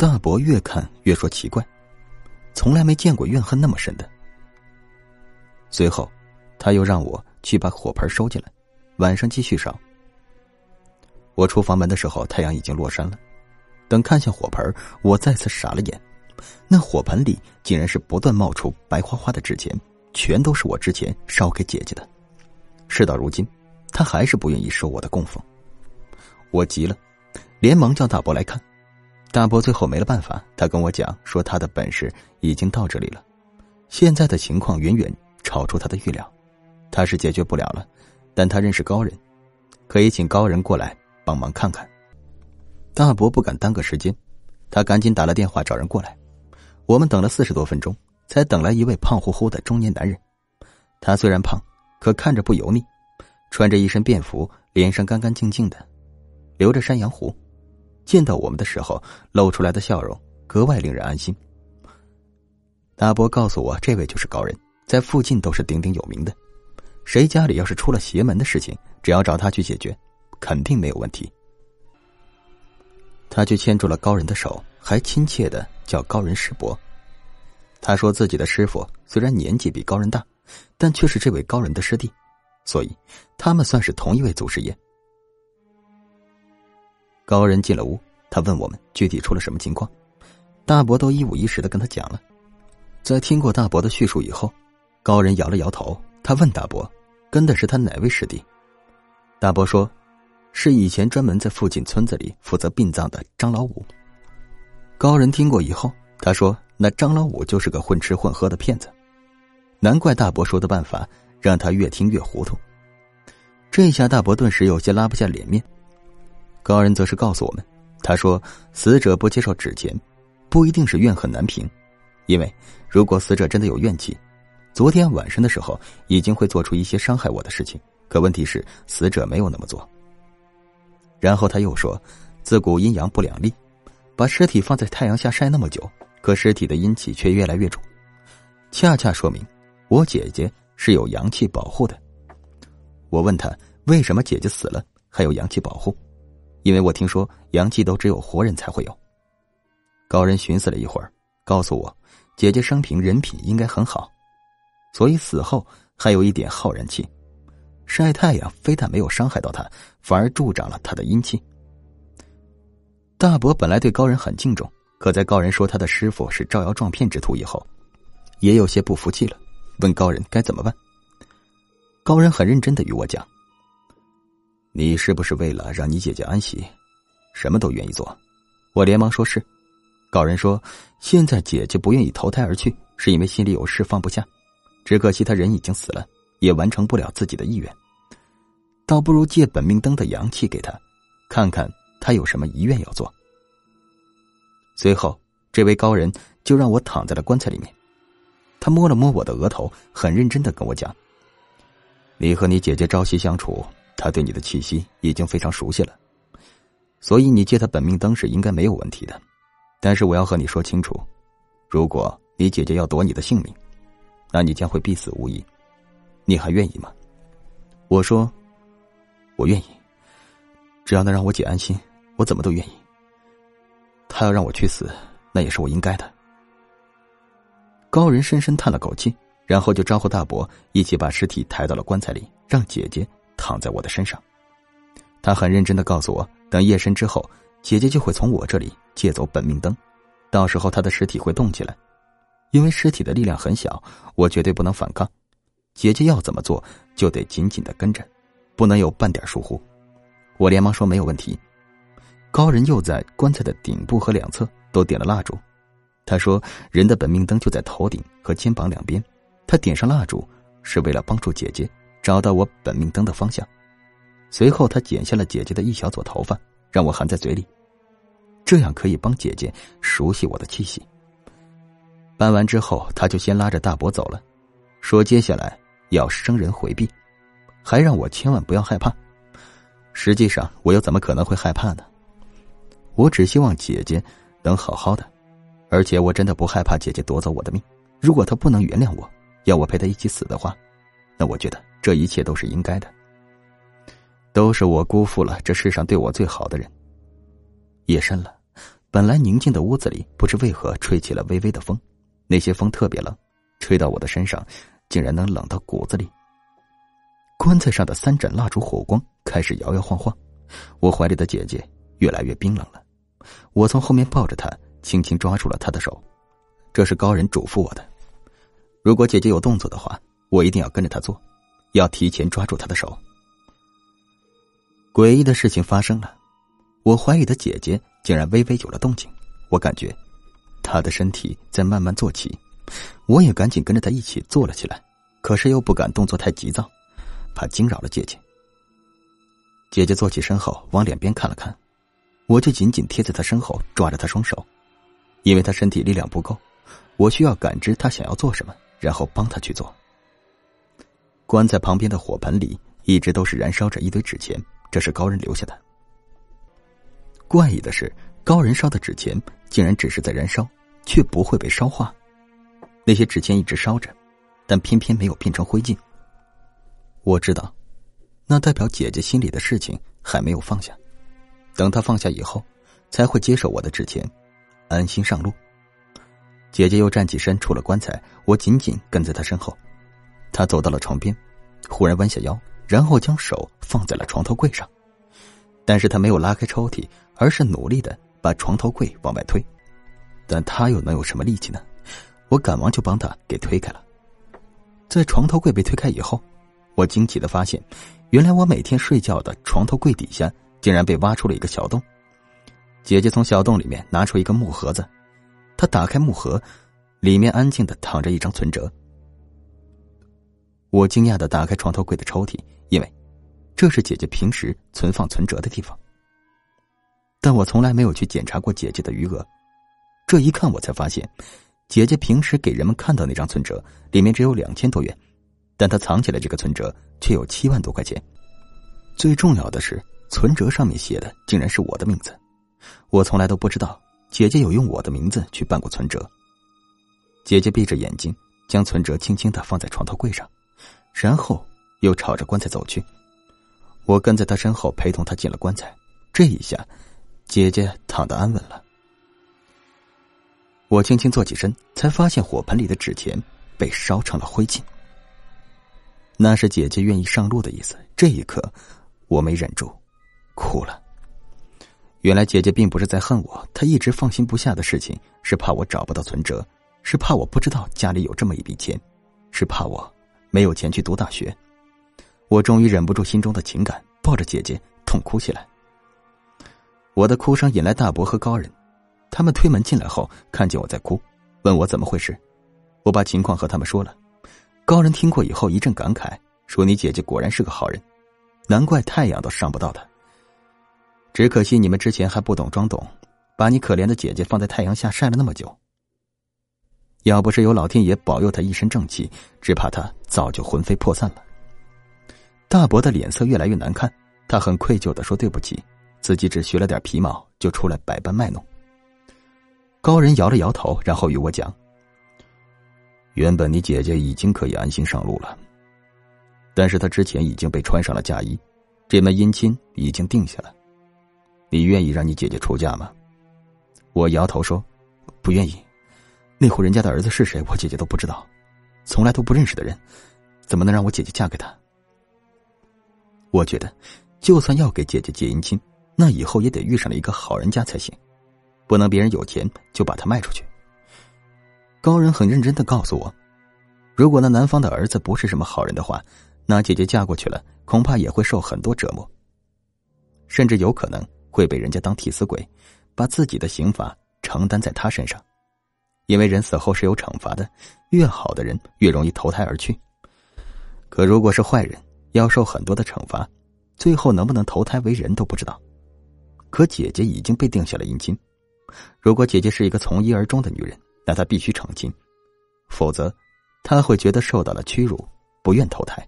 大伯越看越说奇怪，从来没见过怨恨那么深的。随后，他又让我去把火盆收进来，晚上继续烧。我出房门的时候，太阳已经落山了。等看向火盆，我再次傻了眼，那火盆里竟然是不断冒出白花花的纸钱，全都是我之前烧给姐姐的。事到如今，他还是不愿意收我的供奉。我急了，连忙叫大伯来看。大伯最后没了办法，他跟我讲说他的本事已经到这里了，现在的情况远远超出他的预料，他是解决不了了，但他认识高人，可以请高人过来帮忙看看。大伯不敢耽搁时间，他赶紧打了电话找人过来。我们等了四十多分钟，才等来一位胖乎乎的中年男人。他虽然胖，可看着不油腻，穿着一身便服，脸上干干净净的，留着山羊胡。见到我们的时候，露出来的笑容格外令人安心。大伯告诉我，这位就是高人，在附近都是鼎鼎有名的。谁家里要是出了邪门的事情，只要找他去解决，肯定没有问题。他就牵住了高人的手，还亲切的叫高人师伯。他说自己的师傅虽然年纪比高人大，但却是这位高人的师弟，所以他们算是同一位祖师爷。高人进了屋，他问我们具体出了什么情况，大伯都一五一十的跟他讲了。在听过大伯的叙述以后，高人摇了摇头，他问大伯：“跟的是他哪位师弟？”大伯说：“是以前专门在附近村子里负责殡葬的张老五。”高人听过以后，他说：“那张老五就是个混吃混喝的骗子。”难怪大伯说的办法让他越听越糊涂。这下大伯顿时有些拉不下脸面。高人则是告诉我们，他说：“死者不接受纸钱，不一定是怨恨难平，因为如果死者真的有怨气，昨天晚上的时候已经会做出一些伤害我的事情。可问题是，死者没有那么做。”然后他又说：“自古阴阳不两立，把尸体放在太阳下晒那么久，可尸体的阴气却越来越重，恰恰说明我姐姐是有阳气保护的。”我问他：“为什么姐姐死了还有阳气保护？”因为我听说阳气都只有活人才会有。高人寻思了一会儿，告诉我，姐姐生平人品应该很好，所以死后还有一点浩然气。晒太阳非但没有伤害到他，反而助长了他的阴气。大伯本来对高人很敬重，可在高人说他的师傅是招摇撞骗之徒以后，也有些不服气了，问高人该怎么办。高人很认真的与我讲。你是不是为了让你姐姐安息，什么都愿意做？我连忙说是。高人说：“现在姐姐不愿意投胎而去，是因为心里有事放不下。只可惜她人已经死了，也完成不了自己的意愿。倒不如借本命灯的阳气给她，看看她有什么遗愿要做。”随后，这位高人就让我躺在了棺材里面。他摸了摸我的额头，很认真的跟我讲：“你和你姐姐朝夕相处。”他对你的气息已经非常熟悉了，所以你借他本命灯是应该没有问题的。但是我要和你说清楚，如果你姐姐要夺你的性命，那你将会必死无疑。你还愿意吗？我说，我愿意，只要能让我姐安心，我怎么都愿意。他要让我去死，那也是我应该的。高人深深叹了口气，然后就招呼大伯一起把尸体抬到了棺材里，让姐姐。躺在我的身上，他很认真的告诉我，等夜深之后，姐姐就会从我这里借走本命灯，到时候她的尸体会动起来，因为尸体的力量很小，我绝对不能反抗，姐姐要怎么做就得紧紧的跟着，不能有半点疏忽。我连忙说没有问题。高人又在棺材的顶部和两侧都点了蜡烛，他说人的本命灯就在头顶和肩膀两边，他点上蜡烛是为了帮助姐姐。找到我本命灯的方向，随后他剪下了姐姐的一小撮头发，让我含在嘴里，这样可以帮姐姐熟悉我的气息。办完之后，他就先拉着大伯走了，说接下来要生人回避，还让我千万不要害怕。实际上，我又怎么可能会害怕呢？我只希望姐姐能好好的，而且我真的不害怕姐姐夺走我的命。如果她不能原谅我，要我陪她一起死的话，那我觉得。这一切都是应该的，都是我辜负了这世上对我最好的人。夜深了，本来宁静的屋子里，不知为何吹起了微微的风，那些风特别冷，吹到我的身上，竟然能冷到骨子里。棺材上的三盏蜡烛火光开始摇摇晃晃，我怀里的姐姐越来越冰冷了。我从后面抱着她，轻轻抓住了她的手。这是高人嘱咐我的：如果姐姐有动作的话，我一定要跟着她做，要提前抓住她的手。诡异的事情发生了，我怀里的姐姐竟然微微有了动静。我感觉她的身体在慢慢坐起，我也赶紧跟着她一起坐了起来，可是又不敢动作太急躁。怕惊扰了姐姐。姐姐坐起身后，往两边看了看，我就紧紧贴在她身后，抓着她双手，因为她身体力量不够，我需要感知她想要做什么，然后帮她去做。棺材旁边的火盆里一直都是燃烧着一堆纸钱，这是高人留下的。怪异的是，高人烧的纸钱竟然只是在燃烧，却不会被烧化。那些纸钱一直烧着，但偏偏没有变成灰烬。我知道，那代表姐姐心里的事情还没有放下。等她放下以后，才会接受我的纸钱，安心上路。姐姐又站起身，出了棺材。我紧紧跟在她身后。他走到了床边，忽然弯下腰，然后将手放在了床头柜上。但是他没有拉开抽屉，而是努力的把床头柜往外推。但他又能有什么力气呢？我赶忙就帮他给推开了。在床头柜被推开以后。我惊奇的发现，原来我每天睡觉的床头柜底下竟然被挖出了一个小洞。姐姐从小洞里面拿出一个木盒子，她打开木盒，里面安静的躺着一张存折。我惊讶的打开床头柜的抽屉，因为这是姐姐平时存放存折的地方。但我从来没有去检查过姐姐的余额，这一看我才发现，姐姐平时给人们看到那张存折里面只有两千多元。但她藏起来这个存折，却有七万多块钱。最重要的是，存折上面写的竟然是我的名字。我从来都不知道姐姐有用我的名字去办过存折。姐姐闭着眼睛，将存折轻轻的放在床头柜上，然后又朝着棺材走去。我跟在他身后，陪同他进了棺材。这一下，姐姐躺得安稳了。我轻轻坐起身，才发现火盆里的纸钱被烧成了灰烬。那是姐姐愿意上路的意思。这一刻，我没忍住，哭了。原来姐姐并不是在恨我，她一直放心不下的事情是怕我找不到存折，是怕我不知道家里有这么一笔钱，是怕我没有钱去读大学。我终于忍不住心中的情感，抱着姐姐痛哭起来。我的哭声引来大伯和高人，他们推门进来后，看见我在哭，问我怎么回事。我把情况和他们说了。高人听过以后一阵感慨，说：“你姐姐果然是个好人，难怪太阳都伤不到她。只可惜你们之前还不懂装懂，把你可怜的姐姐放在太阳下晒了那么久。要不是有老天爷保佑他一身正气，只怕他早就魂飞魄散了。”大伯的脸色越来越难看，他很愧疚的说：“对不起，自己只学了点皮毛，就出来百般卖弄。”高人摇了摇头，然后与我讲。原本你姐姐已经可以安心上路了，但是她之前已经被穿上了嫁衣，这门姻亲已经定下了。你愿意让你姐姐出嫁吗？我摇头说，不愿意。那户人家的儿子是谁，我姐姐都不知道，从来都不认识的人，怎么能让我姐姐嫁给他？我觉得，就算要给姐姐结姻亲，那以后也得遇上了一个好人家才行，不能别人有钱就把他卖出去。高人很认真的告诉我，如果那男方的儿子不是什么好人的话，那姐姐嫁过去了，恐怕也会受很多折磨，甚至有可能会被人家当替死鬼，把自己的刑罚承担在他身上。因为人死后是有惩罚的，越好的人越容易投胎而去。可如果是坏人，要受很多的惩罚，最后能不能投胎为人都不知道。可姐姐已经被定下了姻亲，如果姐姐是一个从一而终的女人。那她必须成亲，否则她会觉得受到了屈辱，不愿投胎。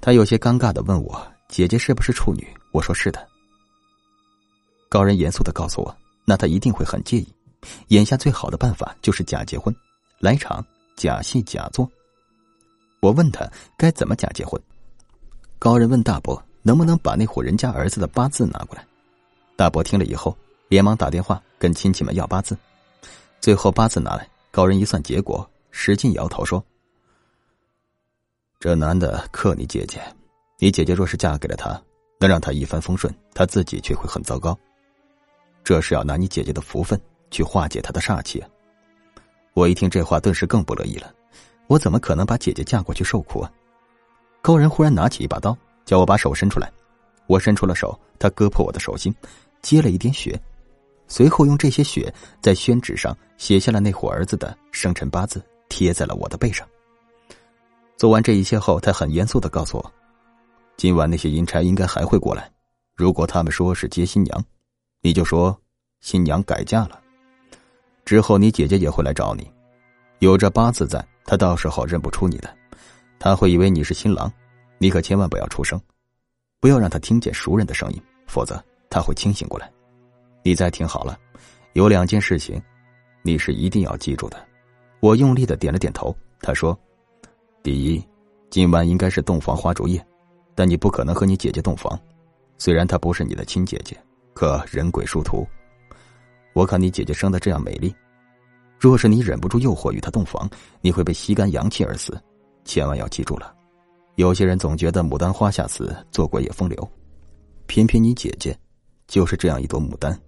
他有些尴尬的问我：“姐姐是不是处女？”我说：“是的。”高人严肃的告诉我：“那他一定会很介意。眼下最好的办法就是假结婚，来场假戏假做。”我问他该怎么假结婚。高人问大伯：“能不能把那户人家儿子的八字拿过来？”大伯听了以后，连忙打电话跟亲戚们要八字。最后八字拿来，高人一算结果，使劲摇头说：“这男的克你姐姐，你姐姐若是嫁给了他，能让他一帆风顺，他自己却会很糟糕。这是要拿你姐姐的福分去化解他的煞气。”我一听这话，顿时更不乐意了。我怎么可能把姐姐嫁过去受苦啊？高人忽然拿起一把刀，叫我把手伸出来。我伸出了手，他割破我的手心，接了一点血，随后用这些血在宣纸上写下了那伙儿子的生辰八字，贴在了我的背上。做完这一切后，他很严肃的告诉我：“今晚那些阴差应该还会过来，如果他们说是接新娘，你就说新娘改嫁了。之后你姐姐也会来找你，有这八字在，她到时候认不出你的，他会以为你是新郎，你可千万不要出声。”不要让他听见熟人的声音，否则他会清醒过来。你再听好了，有两件事情，你是一定要记住的。我用力的点了点头。他说：“第一，今晚应该是洞房花烛夜，但你不可能和你姐姐洞房。虽然她不是你的亲姐姐，可人鬼殊途。我看你姐姐生的这样美丽，若是你忍不住诱惑与她洞房，你会被吸干阳气而死。千万要记住了。”有些人总觉得牡丹花下死，做鬼也风流，偏偏你姐姐就是这样一朵牡丹。